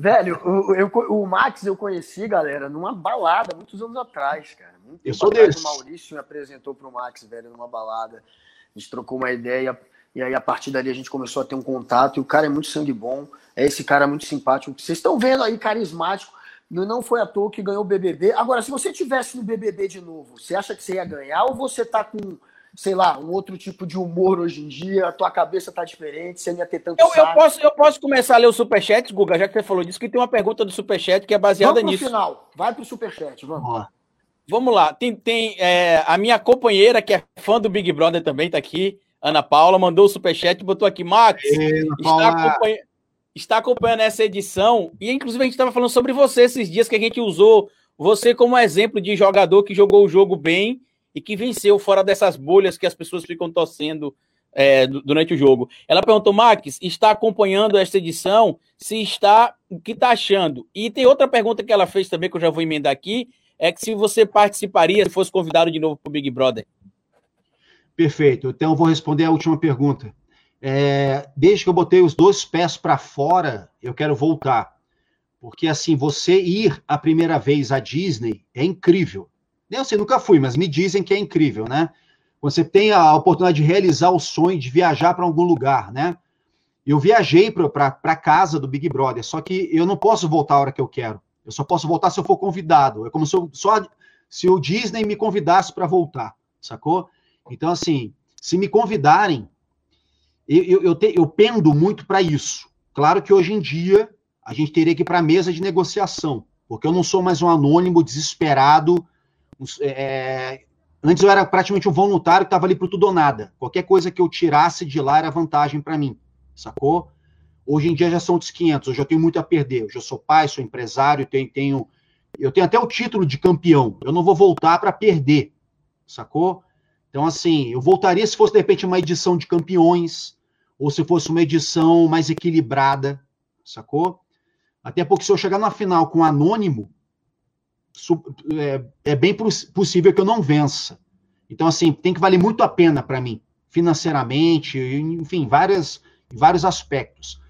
Velho, o, eu, o Max eu conheci, galera, numa balada, muitos anos atrás, cara. Muito eu sou desse. O Maurício me apresentou pro Max, velho, numa balada. A gente trocou uma ideia, e aí a partir dali a gente começou a ter um contato, e o cara é muito sangue bom, é esse cara muito simpático. Vocês estão vendo aí, carismático, não foi à toa que ganhou o BBB. Agora, se você tivesse no BBB de novo, você acha que você ia ganhar ou você tá com sei lá, um outro tipo de humor hoje em dia, a tua cabeça tá diferente, você não ia ter tanto eu, eu, posso, eu posso começar a ler o superchat, Guga, já que você falou disso, que tem uma pergunta do superchat que é baseada vamos nisso. final, vai pro superchat, vamos. lá. Vamos lá, tem, tem é, a minha companheira, que é fã do Big Brother também, tá aqui, Ana Paula, mandou o superchat e botou aqui, Max, está, acompanha, está acompanhando essa edição, e inclusive a gente estava falando sobre você esses dias que a gente usou você como exemplo de jogador que jogou o jogo bem e que venceu fora dessas bolhas que as pessoas ficam torcendo é, durante o jogo. Ela perguntou, Max, está acompanhando esta edição? Se está, o que está achando? E tem outra pergunta que ela fez também, que eu já vou emendar aqui, é que se você participaria, se fosse convidado de novo para o Big Brother. Perfeito. Então, eu vou responder a última pergunta. É, desde que eu botei os dois pés para fora, eu quero voltar. Porque, assim, você ir a primeira vez à Disney é incrível. Eu sei, nunca fui, mas me dizem que é incrível, né? Você tem a oportunidade de realizar o sonho de viajar para algum lugar, né? Eu viajei para casa do Big Brother, só que eu não posso voltar a hora que eu quero. Eu só posso voltar se eu for convidado. É como se eu, só se o Disney me convidasse para voltar, sacou? Então, assim, se me convidarem, eu, eu, eu, te, eu pendo muito para isso. Claro que hoje em dia a gente teria que ir para a mesa de negociação, porque eu não sou mais um anônimo desesperado é, antes eu era praticamente um voluntário que estava ali para tudo ou nada. Qualquer coisa que eu tirasse de lá era vantagem para mim, sacou? Hoje em dia já são outros 500, hoje eu tenho muito a perder. Hoje eu sou pai, sou empresário, tenho, tenho, eu tenho até o título de campeão. Eu não vou voltar para perder, sacou? Então, assim, eu voltaria se fosse, de repente, uma edição de campeões, ou se fosse uma edição mais equilibrada, sacou? Até porque se eu chegar na final com anônimo, é, é bem possível que eu não vença. Então, assim, tem que valer muito a pena para mim, financeiramente, enfim, várias, vários aspectos.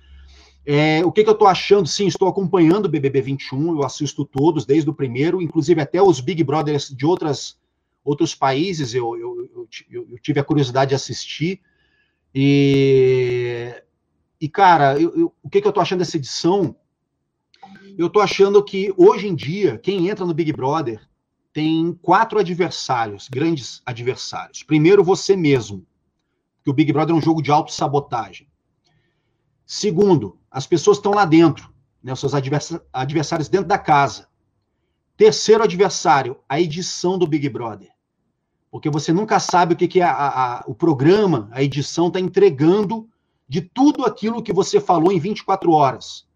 É, o que, que eu estou achando? Sim, estou acompanhando o BBB 21, eu assisto todos, desde o primeiro, inclusive até os Big Brothers de outras, outros países, eu, eu, eu, eu tive a curiosidade de assistir. E, e cara, o que, que eu estou achando dessa edição? Eu tô achando que hoje em dia, quem entra no Big Brother tem quatro adversários, grandes adversários. Primeiro, você mesmo, que o Big Brother é um jogo de autossabotagem. Segundo, as pessoas estão lá dentro, né, os seus adversários dentro da casa. Terceiro adversário, a edição do Big Brother. Porque você nunca sabe o que, que a, a, o programa, a edição está entregando de tudo aquilo que você falou em 24 horas.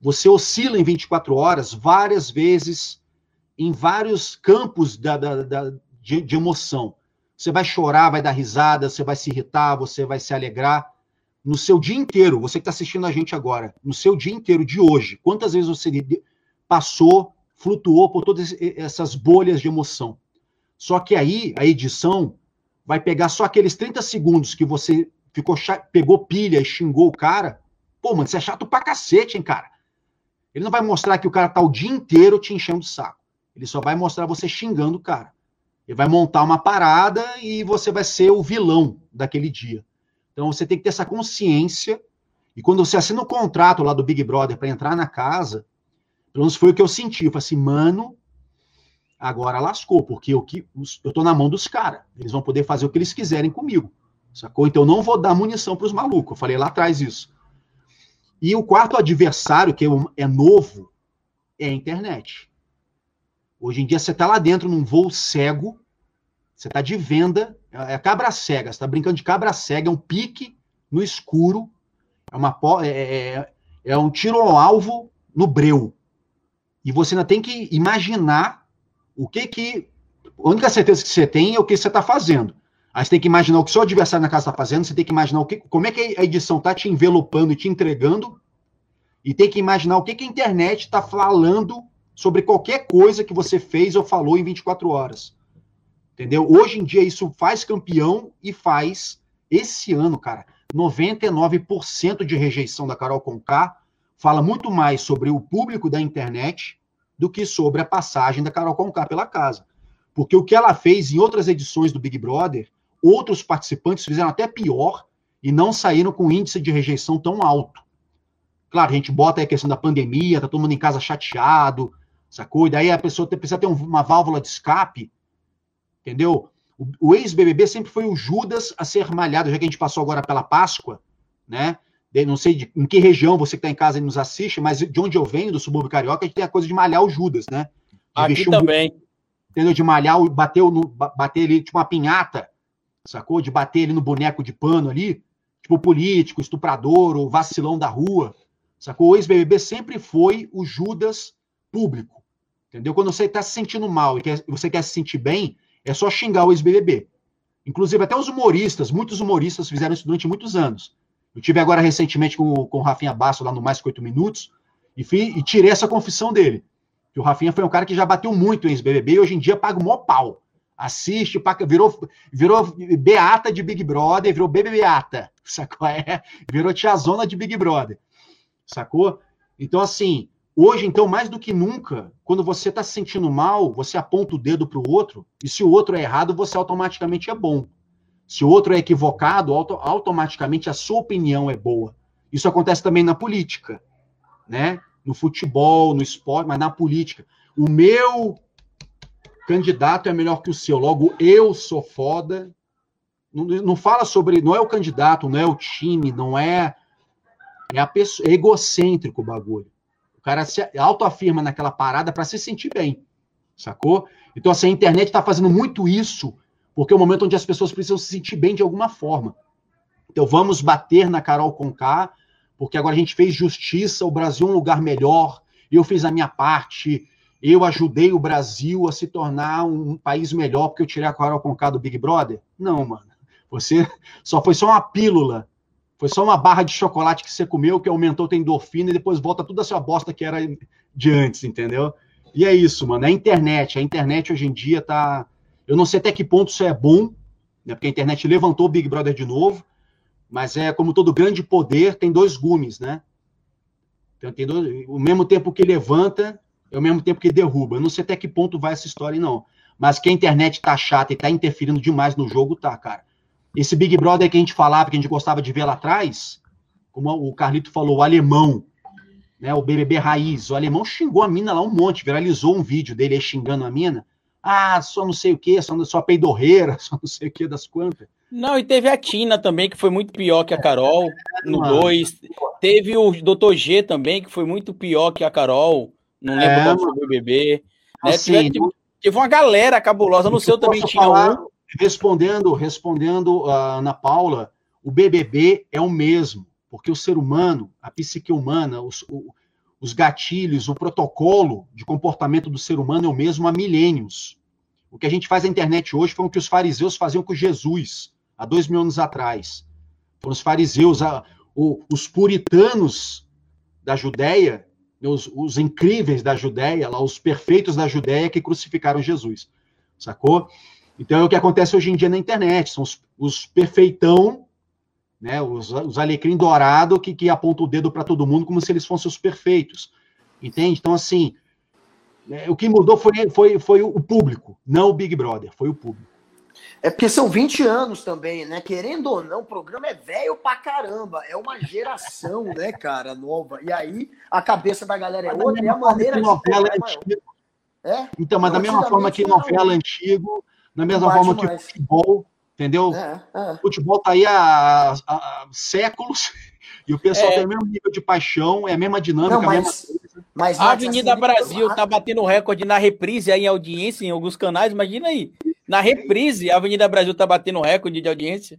Você oscila em 24 horas várias vezes em vários campos da, da, da de, de, emoção. Você vai chorar, vai dar risada, você vai se irritar, você vai se alegrar. No seu dia inteiro, você que está assistindo a gente agora, no seu dia inteiro de hoje, quantas vezes você passou, flutuou por todas essas bolhas de emoção? Só que aí a edição vai pegar só aqueles 30 segundos que você ficou pegou pilha e xingou o cara. Pô, mano, você é chato pra cacete, hein, cara? Ele não vai mostrar que o cara tá o dia inteiro te enchendo o saco. Ele só vai mostrar você xingando o cara. Ele vai montar uma parada e você vai ser o vilão daquele dia. Então você tem que ter essa consciência. E quando você assina o contrato lá do Big Brother para entrar na casa, pelo menos foi o que eu senti. Eu falei assim, mano, agora lascou, porque eu, eu tô na mão dos caras. Eles vão poder fazer o que eles quiserem comigo. Sacou? Então eu não vou dar munição para os malucos. Eu falei lá atrás isso. E o quarto adversário, que é novo, é a internet. Hoje em dia você está lá dentro num voo cego, você está de venda, é cabra cega, você está brincando de cabra cega, é um pique no escuro, é, uma, é, é, é um tiro ao alvo no breu. E você ainda tem que imaginar o que que. A única certeza que você tem é o que você está fazendo. Aí você tem que imaginar o que seu adversário na casa está fazendo, você tem que imaginar o que, como é que a edição está te envelopando e te entregando, e tem que imaginar o que, que a internet está falando sobre qualquer coisa que você fez ou falou em 24 horas. Entendeu? Hoje em dia isso faz campeão e faz esse ano, cara, 99% de rejeição da Carol Conká fala muito mais sobre o público da internet do que sobre a passagem da Carol Conká pela casa. Porque o que ela fez em outras edições do Big Brother, outros participantes fizeram até pior e não saíram com índice de rejeição tão alto. Claro, a gente bota aí a questão da pandemia, tá todo mundo em casa chateado, sacou? E daí a pessoa precisa ter uma válvula de escape, entendeu? O, o ex-BBB sempre foi o Judas a ser malhado, já que a gente passou agora pela Páscoa, né? De, não sei de, em que região você que está em casa e nos assiste, mas de onde eu venho, do subúrbio carioca, a gente tem a coisa de malhar o Judas, né? De Aqui também. Um, entendeu? De malhar, bater, no, bater ali, tipo uma pinhata, sacou? De bater ele no boneco de pano ali, tipo político, estuprador, ou vacilão da rua, sacou? O ex-BBB sempre foi o Judas público, entendeu? Quando você está se sentindo mal e quer, você quer se sentir bem, é só xingar o ex-BBB. Inclusive, até os humoristas, muitos humoristas fizeram isso durante muitos anos. Eu tive agora recentemente com, com o Rafinha Basso lá no Mais Que Oito Minutos e, fui, e tirei essa confissão dele. Que o Rafinha foi um cara que já bateu muito em ex-BBB e hoje em dia paga o maior pau. Assiste, virou, virou beata de Big Brother, virou BBBata, sacou? É, virou tiazona de Big Brother, sacou? Então, assim, hoje, então, mais do que nunca, quando você está se sentindo mal, você aponta o dedo para o outro, e se o outro é errado, você automaticamente é bom. Se o outro é equivocado, auto automaticamente a sua opinião é boa. Isso acontece também na política, né? No futebol, no esporte, mas na política. O meu candidato é melhor que o seu, logo eu sou foda. Não, não fala sobre, não é o candidato, não é o time, não é é a pessoa, é egocêntrico o bagulho. O cara se autoafirma naquela parada para se sentir bem, sacou? Então assim, a internet está fazendo muito isso porque é o momento onde as pessoas precisam se sentir bem de alguma forma. Então vamos bater na Carol Conká, porque agora a gente fez justiça, o Brasil é um lugar melhor, eu fiz a minha parte, eu ajudei o Brasil a se tornar um país melhor porque eu tirei a Carol Conká do Big Brother? Não, mano. Você só foi só uma pílula. Foi só uma barra de chocolate que você comeu que aumentou a endorfina e depois volta tudo a sua bosta que era de antes, entendeu? E é isso, mano. É a internet. A internet hoje em dia tá eu não sei até que ponto isso é bom, né, porque a internet levantou o Big Brother de novo, mas é como todo grande poder, tem dois gumes, né? Então, tem dois, o mesmo tempo que levanta, é o mesmo tempo que derruba. Eu não sei até que ponto vai essa história, não. Mas que a internet tá chata e tá interferindo demais no jogo, tá, cara. Esse Big Brother que a gente falava, que a gente gostava de ver lá atrás, como o Carlito falou, o alemão, né, o BBB raiz, o alemão xingou a mina lá um monte, viralizou um vídeo dele xingando a mina. Ah, só não sei o que, só, só peidorreira, só não sei o que das quantas. Não, e teve a Tina também, que foi muito pior que a Carol, no 2. Teve o Dr. G também, que foi muito pior que a Carol. Não lembro é, qual foi o BBB. Né? Assim, teve, teve, uma galera cabulosa, no seu também tinha falar, um. Respondendo, respondendo a Ana Paula, o BBB é o mesmo, porque o ser humano, a psique humana, os, o, os gatilhos, o protocolo de comportamento do ser humano é o mesmo há milênios. O que a gente faz na internet hoje foi o que os fariseus faziam com Jesus há dois mil anos atrás. Foram os fariseus, a, o, os puritanos da Judéia, os, os, incríveis da Judéia, lá, os perfeitos da Judéia que crucificaram Jesus. Sacou? Então é o que acontece hoje em dia na internet. São os, os perfeitão né? Os, os alecrim dourado que, que apontam o dedo para todo mundo como se eles fossem os perfeitos. Entende? Então, assim, né, o que mudou foi, foi, foi o público, não o Big Brother, foi o público. É porque são 20 anos também, né? Querendo ou não, o programa é velho pra caramba. É uma geração, né, cara, nova. E aí a cabeça da galera é outra e a maneira de novela é antigo. É? Então, mas da mesma forma que novela antigo, da mesma forma que mais. futebol, Entendeu? É, é. O futebol tá aí há, há, séculos e o pessoal é. tem o mesmo nível de paixão, é a mesma dinâmica, Não, mas, a mesma coisa. Mas a Avenida assim, Brasil tá batendo recorde na reprise aí em audiência em alguns canais, imagina aí. Na reprise, a Avenida Brasil tá batendo recorde de audiência.